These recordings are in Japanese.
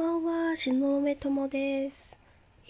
ばんは、しのめともです。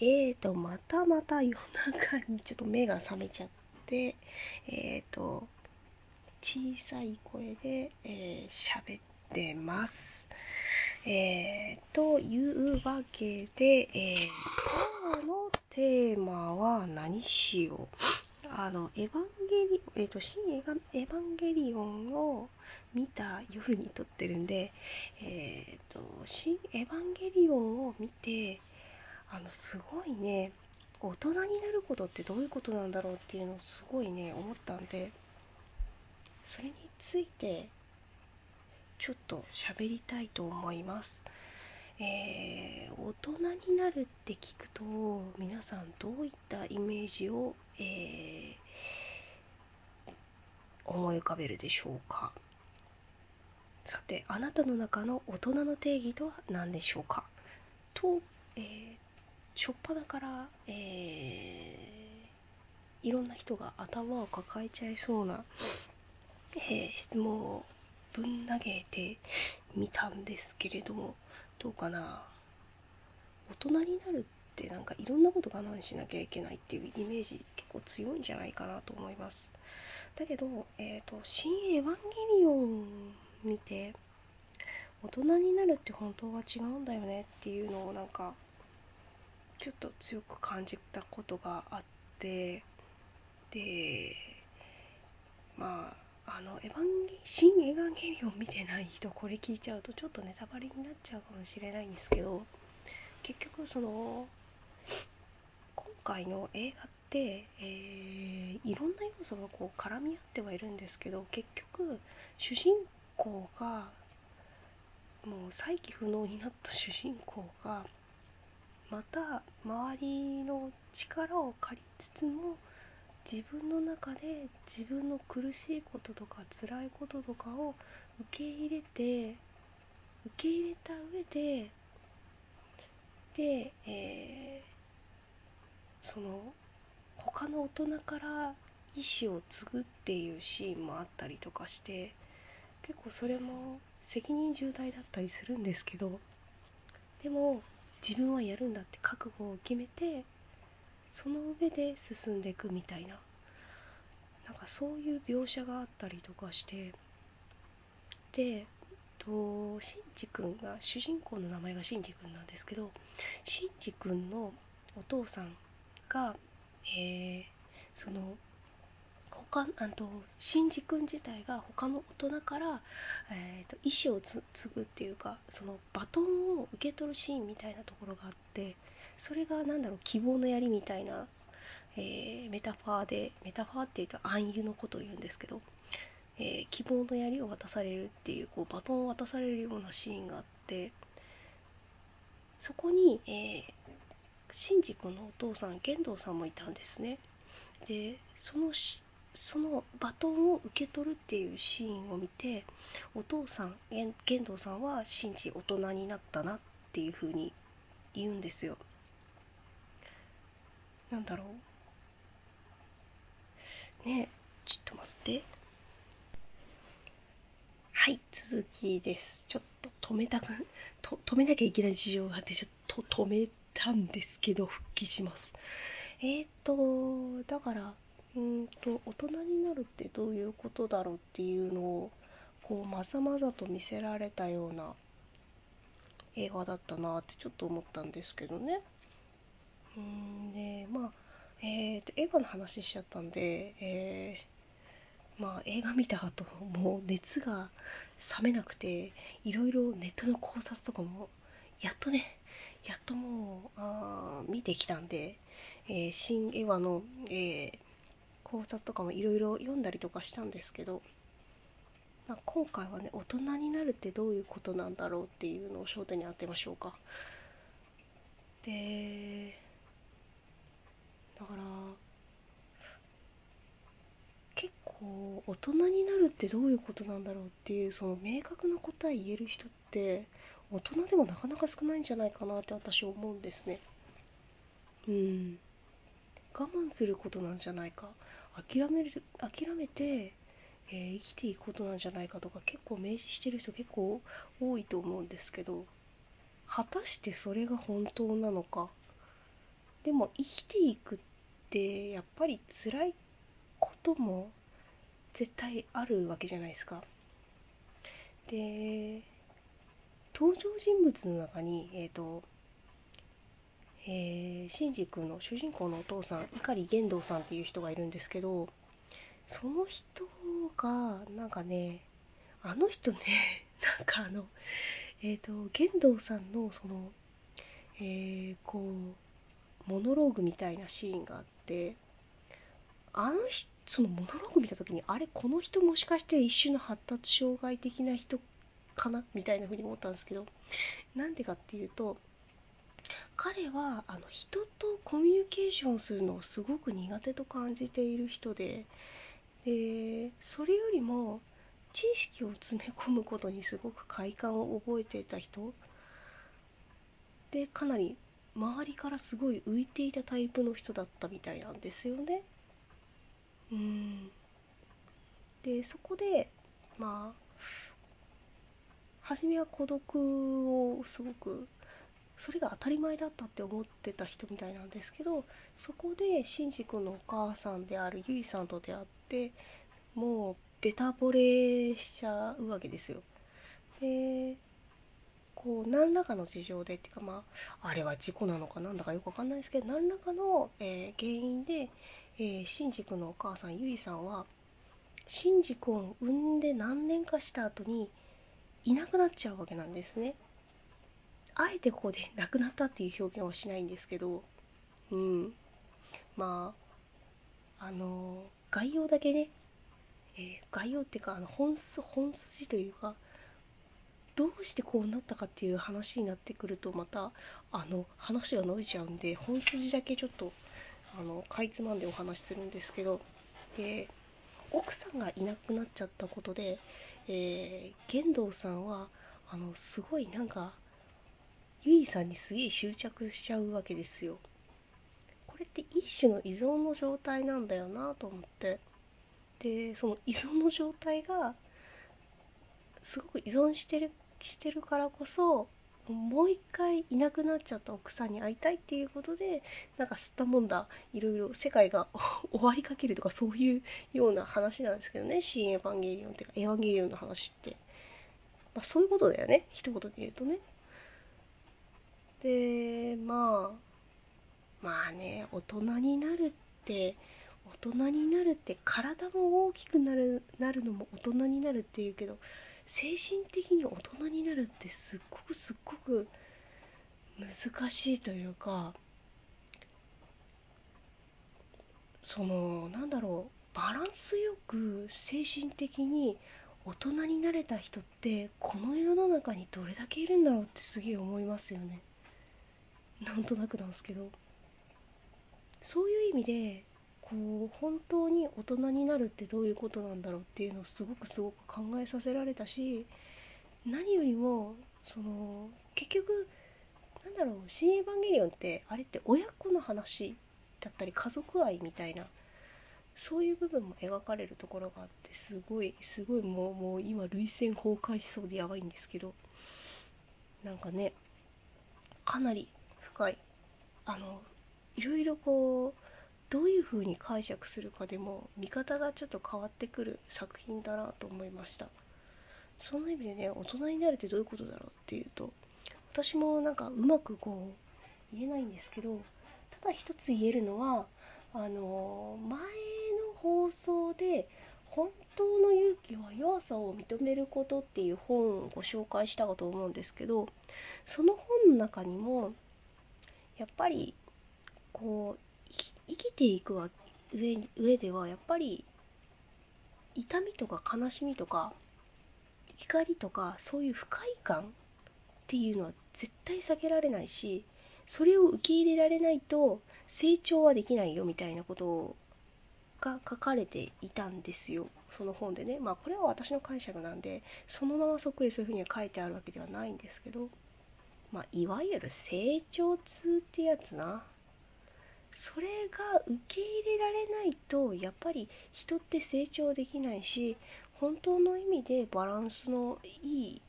えーと、またまた夜中にちょっと目が覚めちゃって、えーと、小さい声でえー喋、ってます。えー、というわけで、えー今日のテーマは何しよう。あの、エヴァンゲリオン、えっ、と、新エヴァンゲリオンを見た夜に撮ってるんで、えっ、と、新エヴァンゲリオンを見て、あの、すごいね、大人になることってどういうことなんだろうっていうのをすごいね、思ったんで、それについて、ちょっと喋りたいと思います。えー大人になるって聞くと皆さんどういったイメージを、えー思い浮かべるでしょうか？さてあなたの中の大人の定義とは何でしょうか？と、えー、初っ端から、えーいろんな人が頭を抱えちゃいそうな、えー質問をぶん投げてみたんですけれどもどうかな？大人になるってなんかいろんなこと我慢しなきゃいけないっていうイメージ結構強いんじゃないかなと思います。だけど、えっ、と、新エヴァンゲリオン見て大人になるって本当は違うんだよねっていうのをなんかちょっと強く感じたことがあってでまああのエヴァンゲ新エヴァンゲリオン見てない人これ聞いちゃうとちょっとネタバレになっちゃうかもしれないんですけど結局その今回の映画って、えーいろんな要素がこう絡み合ってはいるんですけど結局主人公がもう再起不能になった主人公がまた周りの力を借りつつも自分の中で自分の苦しいこととか辛いこととかを受け入れて受け入れた上でで、えーその他の大人から意思を継ぐっていうシーンもあったりとかして結構それも責任重大だったりするんですけどでも自分はやるんだって覚悟を決めてその上で進んでいくみたいななんかそういう描写があったりとかしてでとシンジ君が主人公の名前がシンジ君なんですけどシンジ君のお父さんが、えーその他あとシンジ君自体が他の大人から、えーと意思を継ぐっていうかそのバトンを受け取るシーンみたいなところがあってそれがなんだろう希望の槍みたいな、えーメタファーでメタファーっていうと暗喩のことを言うんですけど、えー希望の槍を渡されるっていうこうバトンを渡されるようなシーンがあってそこに、えー、シンジ君のお父さん玄道さんもいたんですね。でそのそのバトンを受け取るっていうシーンを見てお父さん玄玄道さんはシンジ大人になったなっていう風に言うんですよ。なんだろう？ねえちょっと待って。はい続きです。ちょっと止めたくと止めなきゃいけない事情があってちょっと止めたんですけど復帰します。えーとだからうんと大人になるってどういうことだろうっていうのをこうまざまざと見せられたような映画だったなってちょっと思ったんですけどね。うんでまあえーとエヴァの話しちゃったんでえーまあ映画見た後もう熱が冷めなくていろいろネットの考察とかもやっとねやっともうあ見てきたんで、えー新エヴァの、えー考察とかもいろいろ読んだりとかしたんですけど、まあ、今回はね大人になるってどういうことなんだろうっていうのを焦点に当てましょうか。でだから結構大人になるってどういうことなんだろうっていうその明確な答え言える人って大人でもなかなか少ないんじゃないかなって私思うんですね。うん。我慢することなんじゃないか。諦める諦めて、えー生きていくことなんじゃないかとか結構明示してる人結構多いと思うんですけど果たしてそれが本当なのか？でも生きていくってやっぱり辛いことも絶対あるわけじゃないですか。で登場人物の中にえっ、ー、とえー、シンジ君の主人公のお父さん碇玄道さんっていう人がいるんですけどその人がなんかねあの人ね なんかあのえっ、ー、と玄道さんのそのえー、こうモノローグみたいなシーンがあってあの人そのモノローグ見た時にあれこの人もしかして一種の発達障害的な人かな？みたいな風に思ったんですけどなんでかっていうと彼はあの人とコミュニケーションするのをすごく苦手と感じている人ででそれよりも知識を詰め込むことにすごく快感を覚えていた人でかなり周りからすごい浮いていたタイプの人だったみたいなんですよね。うんでそこでまあ初めは孤独をすごくそれが当たり前だったって思ってた人みたいなんですけどそこでシンジ君のお母さんであるゆいさんと出会ってもうベタ惚れしちゃうわけですよでこう何らかの事情でっていうかまああれは事故なのかなんだかよくわかんないですけど何らかの、えー、原因で、えー、シンジ君のお母さんゆいさんはシンジ君を産んで何年かした後にいなくなっちゃうわけなんですね。あえてここで亡くなったっていう表現はしないんですけど、うん。まあ、あの、概要だけね、えー、概要っていうか、あの本本筋というか、どうしてこうなったかっていう話になってくると、また、あの、話が伸びちゃうんで、本筋だけちょっと、あの、かいつまんでお話しするんですけど、で、奥さんがいなくなっちゃったことで、えー、玄道さんはあのすごいなんかゆいさんにすげえ執着しちゃうわけですよ。これって一種の依存の状態なんだよなと思って。でその依存の状態がすごく依存してるしてるからこそもう一回いなくなっちゃった奥さんに会いたいっていうことでなんか吸ったもんだ。いろいろ世界が 終わりかけるとかそういうような話なんですけどね。新エヴァンゲリオンっていうかエヴァンゲリオンの話って、まあ、そういうことだよね。一言で言うとね。でまあまあね大人になるって大人になるって体も大きくなるなるのも大人になるっていうけど精神的に大人になるってすっごくすっごく難しいというかそのなんだろうバランスよく精神的に大人になれた人ってこの世の中にどれだけいるんだろうってすげえ思いますよね。なんとなくなんですけど。そういう意味でこう本当に大人になるってどういうことなんだろうっていうのをすごくすごく考えさせられたし何よりもその結局なんだろう「新エヴァンゲリオン」ってあれって親子の話だったり家族愛みたいなそういう部分も描かれるところがあってすごいすごいもうもう今涙腺崩壊しそうでやばいんですけどなんかねかなり深いあのいろいろこうどういう風に解釈するかでも見方がちょっと変わってくる作品だなと思いました。その意味でね大人になるってどういうことだろうっていうと私もなんかうまくこう言えないんですけどただ一つ言えるのはあの前の放送で本当の勇気は弱さを認めることっていう本をご紹介したかと思うんですけどその本の中にもやっぱりこう生きていく上上ではやっぱり痛みとか悲しみとか怒りとかそういう不快感っていうのは絶対避けられないしそれを受け入れられないと成長はできないよみたいなことが書かれていたんですよ。その本でね。まあこれは私の解釈なんでそのままそっくりそういうふうには書いてあるわけではないんですけど。まあいわゆる成長痛ってやつな。それが受け入れられないとやっぱり人って成長できないし本当の意味でバランスのいい、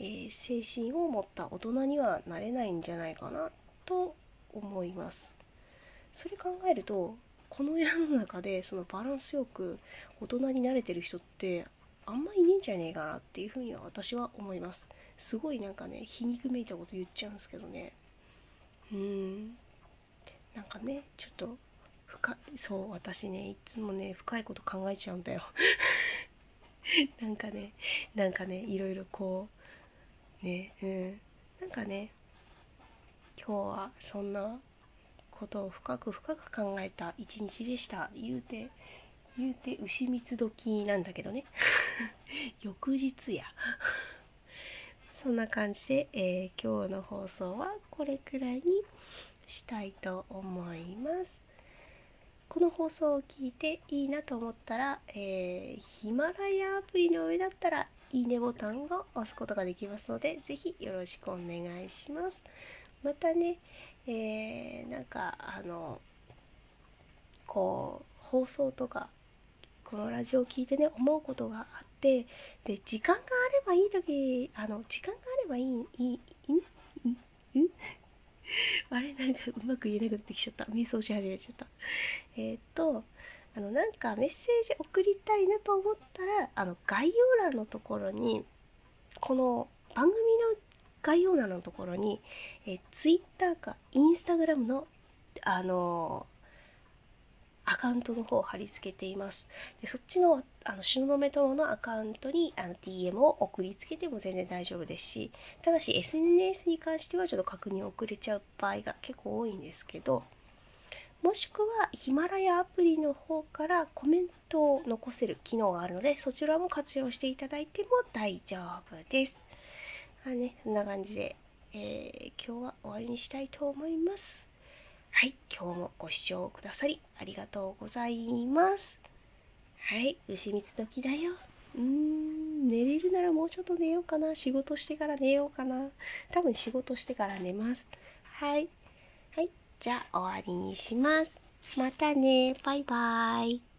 えー、精神を持った大人にはなれないんじゃないかなと思います。それ考えるとこの世の中でそのバランスよく大人になれてる人ってあんまいねえんじゃねえかなっていうふうには私は思います。すごいなんかね皮肉めいたこと言っちゃうんですけどね。うーん。なんかねちょっと深いそう私ねいつもね深いこと考えちゃうんだよ。なんかねなんかねいろいろこうねうん。なんかね今日はそんなことを深く深く考えた一日でした。言うて言うて牛蜜時なんだけどね。翌日や。そんな感じで、えー、今日の放送はこれくらいにしたいと思います。この放送を聞いていいなと思ったら、えー、ヒマラヤアプリの上だったらいいねボタンを押すことができますので、ぜひよろしくお願いします。またね、えー、なんか、あの、こう、放送とか、このラジオを聞いてね、思うことがあって、で、時間があればいいとき、あの、時間があればいい、いい、いい、ん あれ？なんかうまく言えなくなってきちゃった。瞑想し始めちゃった。えっ、と、あの、なんかメッセージ送りたいなと思ったら、あの、概要欄のところに、この番組の概要欄のところに、え Twitter か Instagram の、あのアカウントの方を貼り付けています。でそっちの、あの、東雲友のアカウントにあの DM を送りつけても全然大丈夫ですし、ただし SNS に関してはちょっと確認遅れちゃう場合が結構多いんですけど、もしくはヒマラヤアプリの方からコメントを残せる機能があるので、そちらも活用していただいても大丈夫です。あね、そんな感じで、えー、今日は終わりにしたいと思います。はい、今日もご視聴くださりありがとうございます。はい、牛蜜時だよ。うーん、寝れるならもうちょっと寝ようかな。仕事してから寝ようかな。多分仕事してから寝ます。はい。はい、じゃあ終わりにします。またね。バイバーイ。